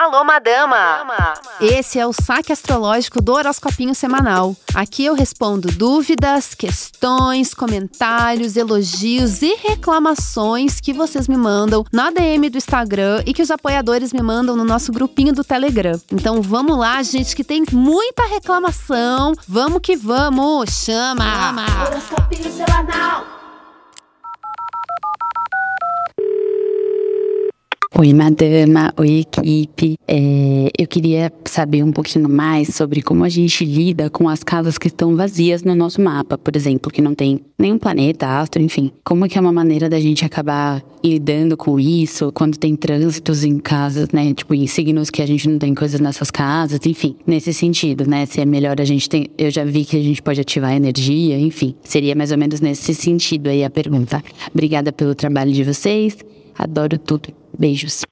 Alô, madama! Esse é o saque astrológico do horoscopinho semanal. Aqui eu respondo dúvidas, questões, comentários, elogios e reclamações que vocês me mandam na DM do Instagram e que os apoiadores me mandam no nosso grupinho do Telegram. Então vamos lá, gente, que tem muita reclamação. Vamos que vamos! Chama! Chama. Horoscopinho semanal! Oi, madama, oi, equipe. É, eu queria saber um pouquinho mais sobre como a gente lida com as casas que estão vazias no nosso mapa, por exemplo, que não tem nenhum planeta, astro, enfim. Como que é uma maneira da gente acabar lidando com isso quando tem trânsitos em casas, né? Tipo, em signos que a gente não tem coisas nessas casas, enfim. Nesse sentido, né? Se é melhor a gente ter. Eu já vi que a gente pode ativar energia, enfim. Seria mais ou menos nesse sentido aí a pergunta. Obrigada pelo trabalho de vocês. Adoro tudo. Beijos.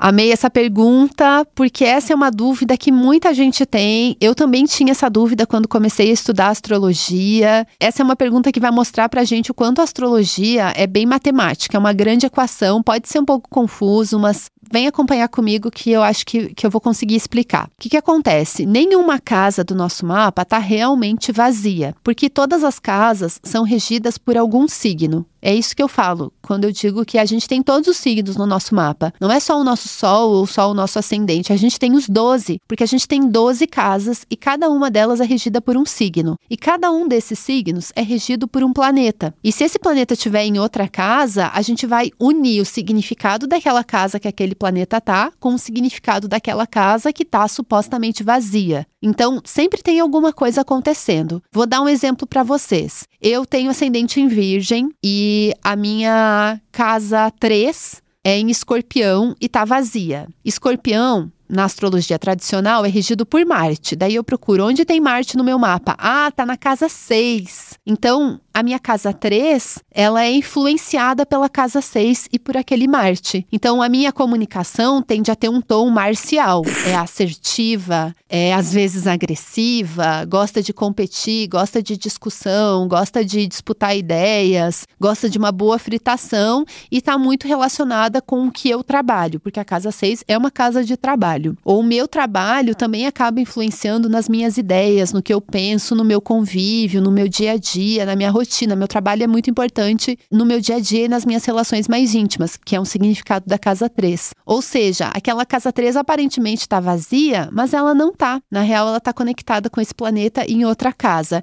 Amei essa pergunta, porque essa é uma dúvida que muita gente tem. Eu também tinha essa dúvida quando comecei a estudar astrologia. Essa é uma pergunta que vai mostrar pra gente o quanto a astrologia é bem matemática, é uma grande equação, pode ser um pouco confuso, mas vem acompanhar comigo que eu acho que, que eu vou conseguir explicar. O que, que acontece? Nenhuma casa do nosso mapa está realmente vazia, porque todas as casas são regidas por algum signo. É isso que eu falo quando eu digo que a gente tem todos os signos no nosso mapa. Não é só o nosso Sol ou só o nosso ascendente, a gente tem os 12, porque a gente tem 12 casas e cada uma delas é regida por um signo. E cada um desses signos é regido por um planeta. E se esse planeta estiver em outra casa, a gente vai unir o significado daquela casa que aquele planeta tá com o significado daquela casa que tá supostamente vazia. Então, sempre tem alguma coisa acontecendo. Vou dar um exemplo para vocês. Eu tenho ascendente em Virgem e a minha casa 3 é em Escorpião e tá vazia. Escorpião na astrologia tradicional é regido por Marte. Daí eu procuro onde tem Marte no meu mapa. Ah, tá na casa 6. Então, a minha casa 3, ela é influenciada pela casa 6 e por aquele Marte. Então, a minha comunicação tende a ter um tom marcial. É assertiva, é às vezes agressiva, gosta de competir, gosta de discussão, gosta de disputar ideias, gosta de uma boa fritação e está muito relacionada com o que eu trabalho, porque a casa 6 é uma casa de trabalho. Ou o meu trabalho também acaba influenciando nas minhas ideias, no que eu penso, no meu convívio, no meu dia a dia, na minha rotina rotina. Meu trabalho é muito importante no meu dia a dia e nas minhas relações mais íntimas, que é um significado da casa 3. Ou seja, aquela casa 3 aparentemente está vazia, mas ela não está. Na real, ela está conectada com esse planeta em outra casa.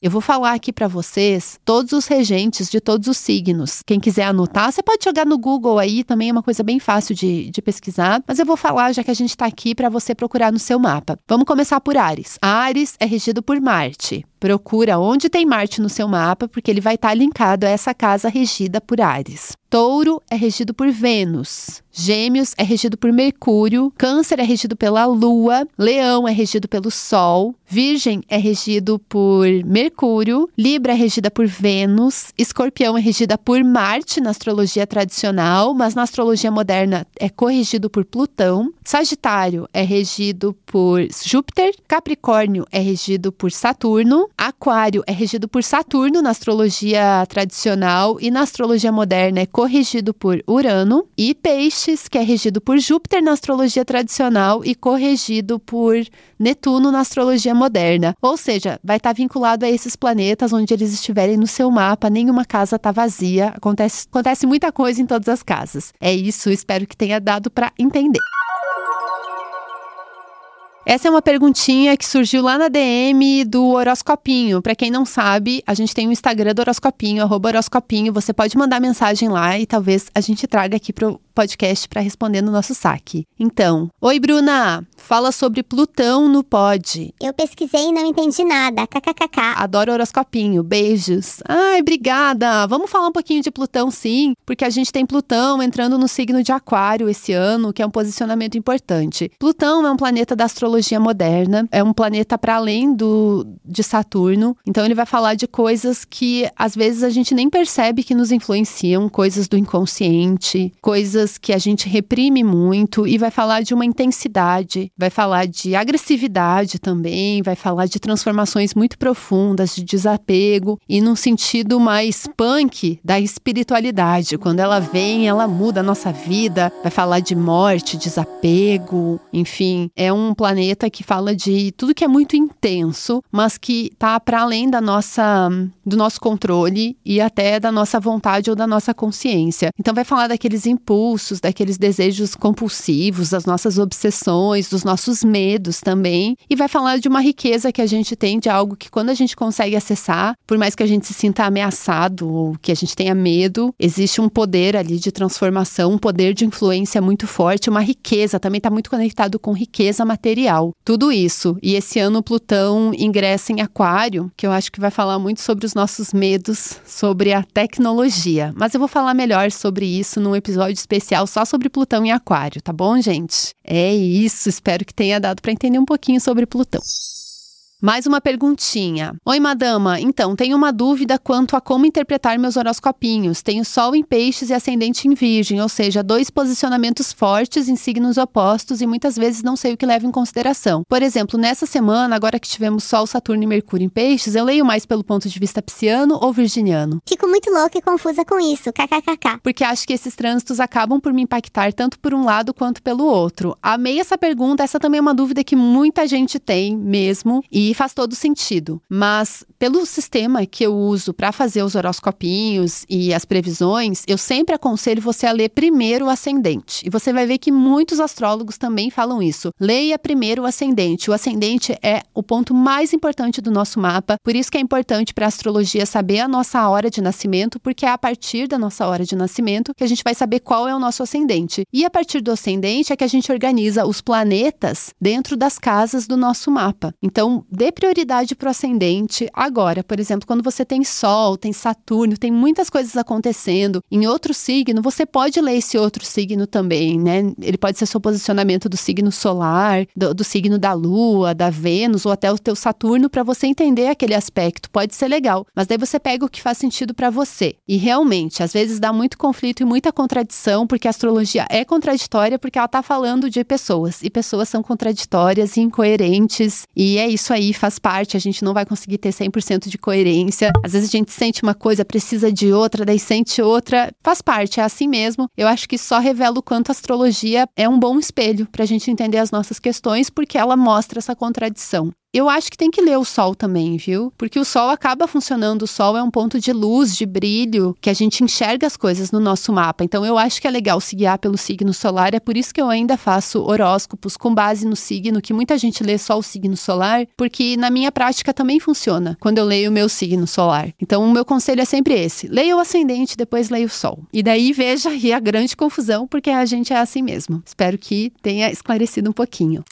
Eu vou falar aqui para vocês todos os regentes de todos os signos. Quem quiser anotar, você pode jogar no Google aí, também é uma coisa bem fácil de, de pesquisar. Mas eu vou falar já que a gente está aqui para você procurar no seu mapa. Vamos começar por Ares. Ares é regido por Marte. Procura onde tem Marte no seu mapa, porque ele vai estar tá linkado a essa casa regida por Ares. Touro é regido por Vênus. Gêmeos é regido por Mercúrio. Câncer é regido pela Lua. Leão é regido pelo Sol. Virgem é regido por Mercúrio. Libra é regida por Vênus. Escorpião é regida por Marte na astrologia tradicional, mas na astrologia moderna é corrigido por Plutão. Sagitário é regido por Júpiter. Capricórnio é regido por Saturno. Aquário é regido por Saturno na astrologia tradicional e na astrologia moderna é corrigido por Urano, e Peixes, que é regido por Júpiter na astrologia tradicional e corrigido por Netuno na astrologia moderna. Ou seja, vai estar vinculado a esses planetas onde eles estiverem no seu mapa, nenhuma casa está vazia. Acontece, acontece muita coisa em todas as casas. É isso, espero que tenha dado para entender. Essa é uma perguntinha que surgiu lá na DM do Horoscopinho. Para quem não sabe, a gente tem o um Instagram do Horoscopinho, arroba Horoscopinho. Você pode mandar mensagem lá e talvez a gente traga aqui pro podcast para responder no nosso saque. Então, oi Bruna, fala sobre Plutão no pod. Eu pesquisei e não entendi nada. KKKK. Adoro horoscopinho. Beijos. Ai, obrigada. Vamos falar um pouquinho de Plutão, sim, porque a gente tem Plutão entrando no signo de Aquário esse ano, que é um posicionamento importante. Plutão é um planeta da astrologia moderna, é um planeta para além do de Saturno. Então ele vai falar de coisas que às vezes a gente nem percebe que nos influenciam, coisas do inconsciente, coisas coisas que a gente reprime muito e vai falar de uma intensidade, vai falar de agressividade também, vai falar de transformações muito profundas, de desapego e num sentido mais punk da espiritualidade. Quando ela vem, ela muda a nossa vida, vai falar de morte, desapego, enfim, é um planeta que fala de tudo que é muito intenso, mas que tá para além da nossa do nosso controle e até da nossa vontade ou da nossa consciência. Então vai falar daqueles impulsos, daqueles desejos compulsivos, das nossas obsessões, dos nossos medos também, e vai falar de uma riqueza que a gente tem de algo que quando a gente consegue acessar, por mais que a gente se sinta ameaçado ou que a gente tenha medo, existe um poder ali de transformação, um poder de influência muito forte, uma riqueza, também está muito conectado com riqueza material. Tudo isso. E esse ano Plutão ingressa em Aquário, que eu acho que vai falar muito sobre os nossos medos, sobre a tecnologia. Mas eu vou falar melhor sobre isso num episódio especial só sobre Plutão em Aquário, tá bom, gente? É isso, espero que tenha dado para entender um pouquinho sobre Plutão. Mais uma perguntinha. Oi, madama. Então, tenho uma dúvida quanto a como interpretar meus horoscopinhos. Tenho Sol em Peixes e Ascendente em Virgem, ou seja, dois posicionamentos fortes em signos opostos e muitas vezes não sei o que levo em consideração. Por exemplo, nessa semana, agora que tivemos Sol, Saturno e Mercúrio em Peixes, eu leio mais pelo ponto de vista pisciano ou virginiano? Fico muito louca e confusa com isso, kkkk. Porque acho que esses trânsitos acabam por me impactar tanto por um lado quanto pelo outro. Amei essa pergunta, essa também é uma dúvida que muita gente tem mesmo. E faz todo sentido. Mas pelo sistema que eu uso para fazer os horoscopinhos e as previsões, eu sempre aconselho você a ler primeiro o ascendente. E você vai ver que muitos astrólogos também falam isso. Leia primeiro o ascendente. O ascendente é o ponto mais importante do nosso mapa, por isso que é importante para a astrologia saber a nossa hora de nascimento, porque é a partir da nossa hora de nascimento que a gente vai saber qual é o nosso ascendente. E a partir do ascendente é que a gente organiza os planetas dentro das casas do nosso mapa. Então, dê prioridade para o ascendente agora. Por exemplo, quando você tem Sol, tem Saturno, tem muitas coisas acontecendo em outro signo, você pode ler esse outro signo também, né? Ele pode ser seu posicionamento do signo solar, do, do signo da Lua, da Vênus ou até o teu Saturno para você entender aquele aspecto. Pode ser legal, mas daí você pega o que faz sentido para você. E realmente, às vezes dá muito conflito e muita contradição, porque a astrologia é contraditória porque ela está falando de pessoas e pessoas são contraditórias e incoerentes. E é isso aí, faz parte, a gente não vai conseguir ter 100% de coerência. Às vezes a gente sente uma coisa, precisa de outra, daí sente outra. Faz parte, é assim mesmo. Eu acho que só revela o quanto a astrologia é um bom espelho para a gente entender as nossas questões, porque ela mostra essa contradição. Eu acho que tem que ler o sol também, viu? Porque o sol acaba funcionando. O sol é um ponto de luz, de brilho, que a gente enxerga as coisas no nosso mapa. Então eu acho que é legal se guiar pelo signo solar. É por isso que eu ainda faço horóscopos com base no signo, que muita gente lê só o signo solar, porque na minha prática também funciona quando eu leio o meu signo solar. Então o meu conselho é sempre esse: leia o ascendente, depois leia o sol. E daí veja aí a grande confusão, porque a gente é assim mesmo. Espero que tenha esclarecido um pouquinho.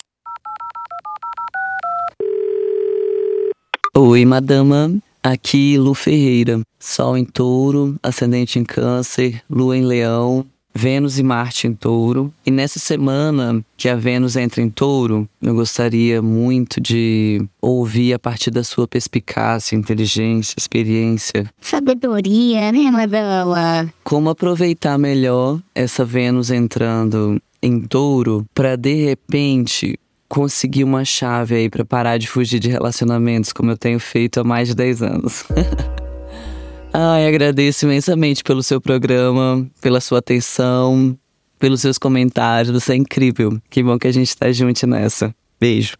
Oi, madama. Aqui Lu Ferreira. Sol em touro, ascendente em câncer, lua em leão, Vênus e Marte em touro. E nessa semana que a Vênus entra em touro, eu gostaria muito de ouvir a partir da sua perspicácia, inteligência, experiência. Sabedoria, né, madama? Como aproveitar melhor essa Vênus entrando em touro para de repente conseguir uma chave aí para parar de fugir de relacionamentos, como eu tenho feito há mais de 10 anos. Ai, agradeço imensamente pelo seu programa, pela sua atenção, pelos seus comentários. Você é incrível. Que bom que a gente tá junto nessa. Beijo.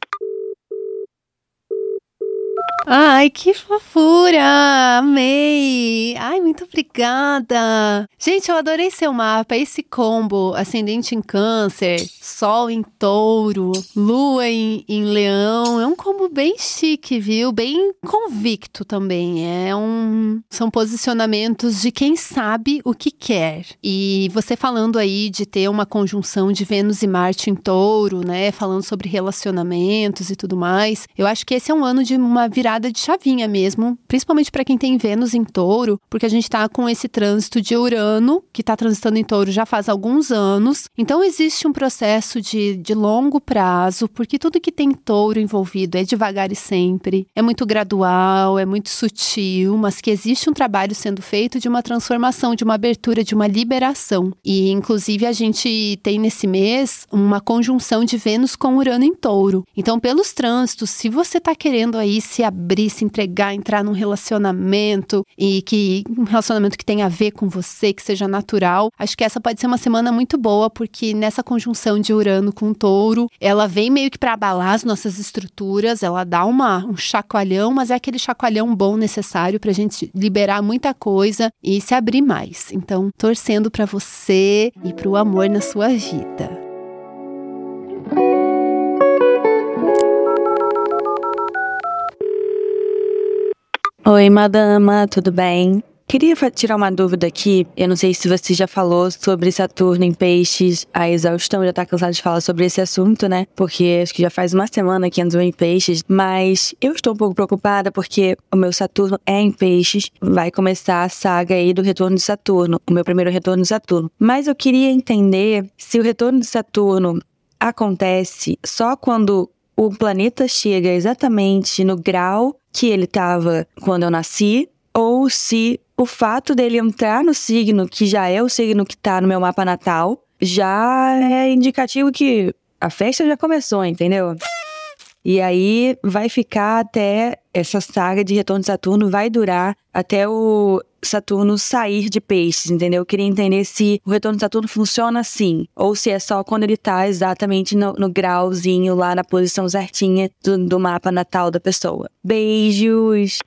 Ai, que fofura! Amei! Ai, muito obrigada! Gente, eu adorei seu mapa. Esse combo, ascendente em câncer, sol em touro, lua em, em leão, é um combo bem chique, viu? Bem convicto também. É um... São posicionamentos de quem sabe o que quer. E você falando aí de ter uma conjunção de Vênus e Marte em touro, né? Falando sobre relacionamentos e tudo mais. Eu acho que esse é um ano de uma virada virada de chavinha mesmo, principalmente para quem tem Vênus em touro, porque a gente está com esse trânsito de Urano, que está transitando em touro já faz alguns anos. Então, existe um processo de, de longo prazo, porque tudo que tem touro envolvido é devagar e sempre, é muito gradual, é muito sutil, mas que existe um trabalho sendo feito de uma transformação, de uma abertura, de uma liberação. E, inclusive, a gente tem nesse mês uma conjunção de Vênus com Urano em touro. Então, pelos trânsitos, se você está querendo aí se abrir, se entregar, entrar num relacionamento e que um relacionamento que tenha a ver com você, que seja natural, acho que essa pode ser uma semana muito boa, porque nessa conjunção de Urano com Touro, ela vem meio que para abalar as nossas estruturas, ela dá uma, um chacoalhão, mas é aquele chacoalhão bom necessário para a gente liberar muita coisa e se abrir mais. Então, torcendo para você e para o amor na sua vida. Oi, madama, tudo bem? Queria tirar uma dúvida aqui. Eu não sei se você já falou sobre Saturno em Peixes, a exaustão, já tá cansado de falar sobre esse assunto, né? Porque acho que já faz uma semana que ando em Peixes, mas eu estou um pouco preocupada porque o meu Saturno é em Peixes, vai começar a saga aí do retorno de Saturno, o meu primeiro retorno de Saturno. Mas eu queria entender se o retorno de Saturno acontece só quando o planeta chega exatamente no grau que ele estava quando eu nasci, ou se o fato dele entrar no signo, que já é o signo que está no meu mapa natal, já é indicativo que a festa já começou, entendeu? E aí vai ficar até essa saga de retorno de Saturno vai durar até o Saturno sair de peixes, entendeu? Eu queria entender se o retorno de Saturno funciona assim, ou se é só quando ele tá exatamente no, no grauzinho lá na posição certinha do, do mapa natal da pessoa. Beijos!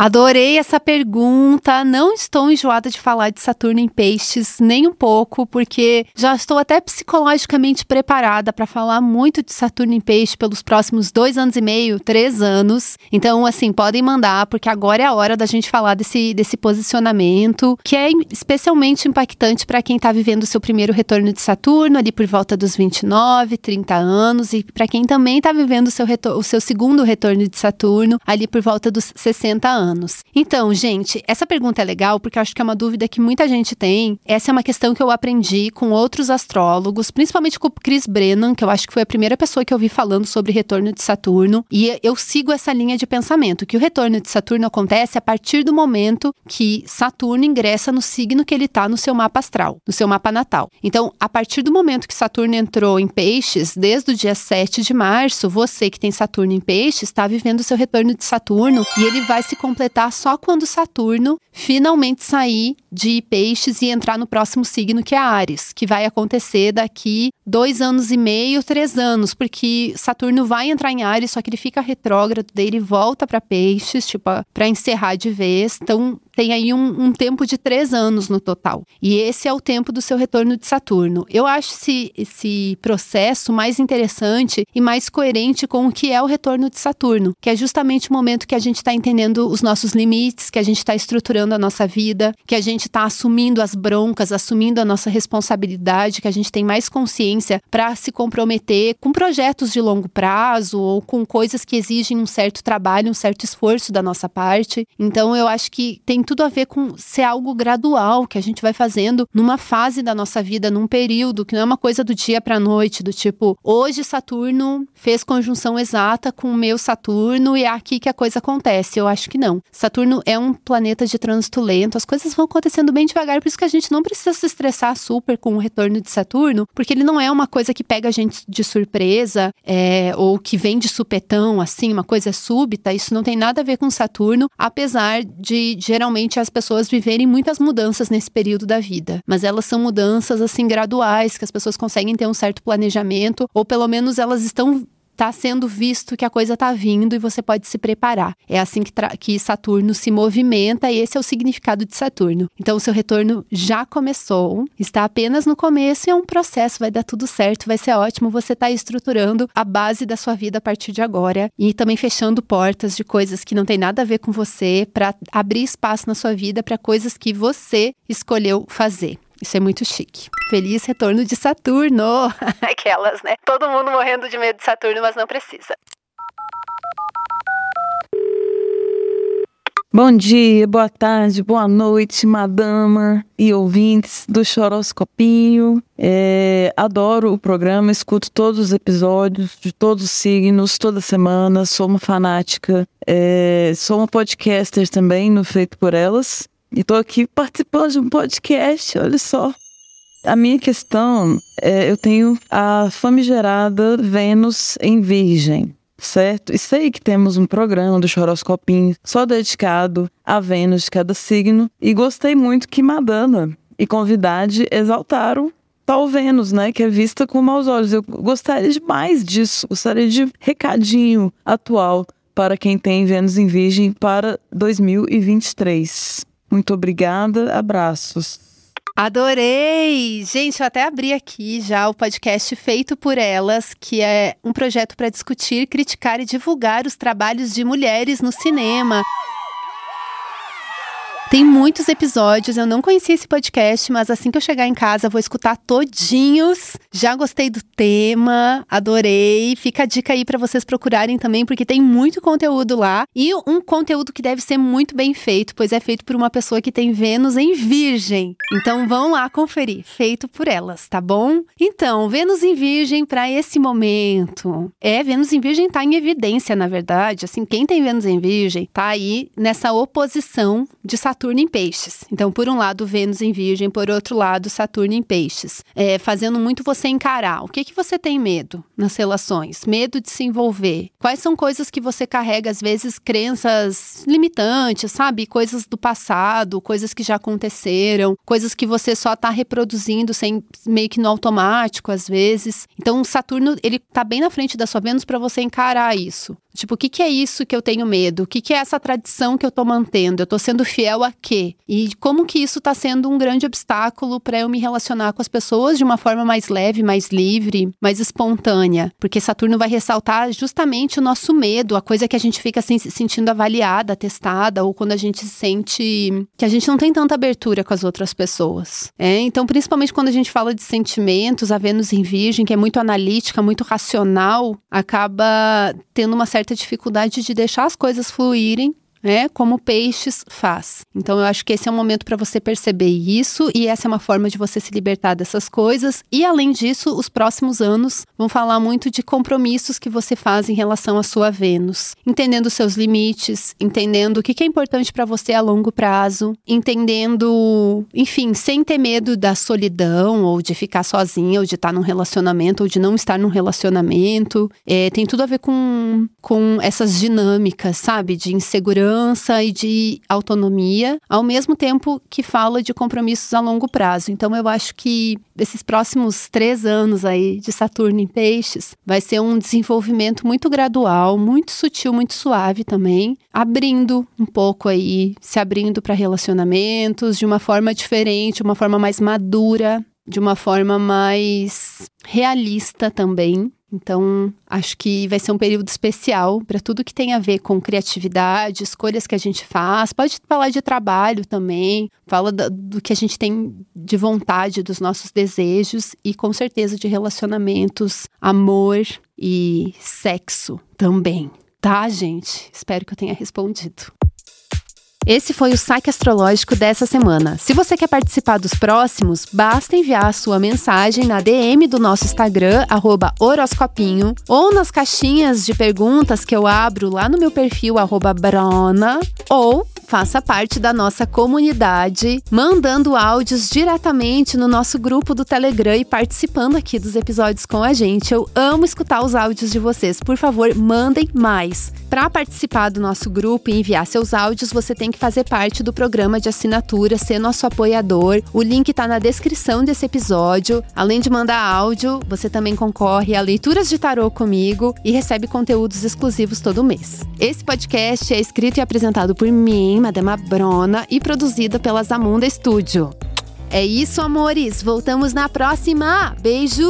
Adorei essa pergunta. Não estou enjoada de falar de Saturno em Peixes, nem um pouco, porque já estou até psicologicamente preparada para falar muito de Saturno em Peixes pelos próximos dois anos e meio, três anos. Então, assim, podem mandar, porque agora é a hora da gente falar desse, desse posicionamento, que é especialmente impactante para quem está vivendo o seu primeiro retorno de Saturno, ali por volta dos 29, 30 anos, e para quem também está vivendo o seu, o seu segundo retorno de Saturno, ali por volta dos 60 anos anos. Então, gente, essa pergunta é legal porque eu acho que é uma dúvida que muita gente tem. Essa é uma questão que eu aprendi com outros astrólogos, principalmente com o Chris Brennan, que eu acho que foi a primeira pessoa que eu vi falando sobre retorno de Saturno. E eu sigo essa linha de pensamento, que o retorno de Saturno acontece a partir do momento que Saturno ingressa no signo que ele está no seu mapa astral, no seu mapa natal. Então, a partir do momento que Saturno entrou em Peixes, desde o dia 7 de março, você que tem Saturno em Peixes está vivendo o seu retorno de Saturno e ele vai se completar só quando Saturno finalmente sair de Peixes e entrar no próximo signo, que é Ares, que vai acontecer daqui dois anos e meio, três anos, porque Saturno vai entrar em Ares, só que ele fica retrógrado, daí ele volta para Peixes, tipo, para encerrar de vez. Então, tem aí um, um, tempo de três anos no total. E esse é o tempo do seu retorno de Saturno. Eu acho esse, esse processo mais interessante e mais coerente com o que é o retorno de Saturno, que é justamente o momento que a gente está entendendo os nossos limites, que a gente está estruturando a nossa vida, que a gente está assumindo as broncas, assumindo a nossa responsabilidade, que a gente tem mais consciência para se comprometer com projetos de longo prazo ou com coisas que exigem um certo trabalho, um certo esforço da nossa parte. Então, eu acho que tem tudo a ver com ser algo gradual que a gente vai fazendo numa fase da nossa vida, num período, que não é uma coisa do dia para noite, do tipo, hoje Saturno fez conjunção exata com o meu Saturno e é aqui que a coisa acontece. Eu acho que não. Saturno é um planeta de trânsito lento, as coisas vão acontecendo bem devagar, por isso que a gente não precisa se estressar super com o retorno de Saturno, porque ele não é uma coisa que pega a gente de surpresa é, ou que vem de supetão, assim, uma coisa súbita. Isso não tem nada a ver com Saturno, apesar de geralmente as pessoas viverem muitas mudanças nesse período da vida, mas elas são mudanças assim graduais, que as pessoas conseguem ter um certo planejamento, ou pelo menos elas estão está sendo visto que a coisa está vindo e você pode se preparar. É assim que, que, Saturno se movimenta e esse é o significado de Saturno. Então, o seu retorno já começou, está apenas no começo e é um processo, vai dar tudo certo, vai ser ótimo. Você está estruturando a base da sua vida a partir de agora e também fechando portas de coisas que não tem nada a ver com você para abrir espaço na sua vida para coisas que você escolheu fazer. Isso é muito chique. Feliz retorno de Saturno! Aquelas, né? Todo mundo morrendo de medo de Saturno, mas não precisa. Bom dia, boa tarde, boa noite, madama e ouvintes do Choroscopinho. É, adoro o programa, escuto todos os episódios de todos os signos, toda semana. Sou uma fanática. É, sou uma podcaster também no Feito por Elas. E tô aqui participando de um podcast, olha só. A minha questão é: eu tenho a famigerada Vênus em Virgem certo? E sei que temos um programa do Choroscopinho só dedicado a Vênus de cada signo. E gostei muito que Madonna e convidade exaltaram tal Vênus, né? Que é vista com maus olhos. Eu gostaria de mais disso. Gostaria de recadinho atual para quem tem Vênus em Virgem para 2023. Muito obrigada, abraços. Adorei! Gente, eu até abri aqui já o podcast Feito por Elas, que é um projeto para discutir, criticar e divulgar os trabalhos de mulheres no cinema. Tem muitos episódios, eu não conhecia esse podcast, mas assim que eu chegar em casa vou escutar todinhos. Já gostei do tema, adorei. Fica a dica aí para vocês procurarem também, porque tem muito conteúdo lá e um conteúdo que deve ser muito bem feito, pois é feito por uma pessoa que tem Vênus em Virgem. Então vão lá conferir, feito por elas, tá bom? Então, Vênus em Virgem para esse momento. É, Vênus em Virgem tá em evidência, na verdade. Assim, quem tem Vênus em Virgem tá aí nessa oposição de Saturno Saturno em Peixes. Então, por um lado, Vênus em Virgem, por outro lado, Saturno em Peixes. É, fazendo muito você encarar. O que, que você tem medo nas relações? Medo de se envolver. Quais são coisas que você carrega, às vezes, crenças limitantes, sabe? Coisas do passado, coisas que já aconteceram, coisas que você só está reproduzindo sem meio que no automático, às vezes. Então, Saturno, ele tá bem na frente da sua Vênus para você encarar isso. Tipo, o que, que é isso que eu tenho medo? O que, que é essa tradição que eu tô mantendo? Eu tô sendo fiel a quê? E como que isso tá sendo um grande obstáculo para eu me relacionar com as pessoas de uma forma mais leve, mais livre, mais espontânea? Porque Saturno vai ressaltar justamente o nosso medo, a coisa que a gente fica assim, se sentindo avaliada, testada, ou quando a gente sente que a gente não tem tanta abertura com as outras pessoas. É, então, principalmente quando a gente fala de sentimentos, a Vênus em Virgem, que é muito analítica, muito racional, acaba tendo uma certa certa dificuldade de deixar as coisas fluírem né? Como peixes faz. Então eu acho que esse é um momento para você perceber isso e essa é uma forma de você se libertar dessas coisas. E além disso, os próximos anos vão falar muito de compromissos que você faz em relação à sua Vênus, entendendo seus limites, entendendo o que é importante para você a longo prazo, entendendo, enfim, sem ter medo da solidão ou de ficar sozinha ou de estar num relacionamento ou de não estar num relacionamento. É, tem tudo a ver com, com essas dinâmicas, sabe, de insegurança segurança e de autonomia, ao mesmo tempo que fala de compromissos a longo prazo. Então, eu acho que esses próximos três anos aí de Saturno em Peixes vai ser um desenvolvimento muito gradual, muito sutil, muito suave também, abrindo um pouco aí, se abrindo para relacionamentos de uma forma diferente, uma forma mais madura, de uma forma mais realista também. Então, acho que vai ser um período especial para tudo que tem a ver com criatividade, escolhas que a gente faz. Pode falar de trabalho também, fala do, do que a gente tem de vontade, dos nossos desejos e com certeza de relacionamentos, amor e sexo também. Tá, gente? Espero que eu tenha respondido. Esse foi o saque astrológico dessa semana. Se você quer participar dos próximos, basta enviar a sua mensagem na DM do nosso Instagram, horoscopinho, ou nas caixinhas de perguntas que eu abro lá no meu perfil, Brona, ou Faça parte da nossa comunidade, mandando áudios diretamente no nosso grupo do Telegram e participando aqui dos episódios com a gente. Eu amo escutar os áudios de vocês. Por favor, mandem mais. Para participar do nosso grupo e enviar seus áudios, você tem que fazer parte do programa de assinatura, ser nosso apoiador. O link está na descrição desse episódio. Além de mandar áudio, você também concorre a leituras de tarô comigo e recebe conteúdos exclusivos todo mês. Esse podcast é escrito e apresentado por mim, Madama Brona, e produzida pela Zamunda Studio. É isso, amores. Voltamos na próxima. Beijo!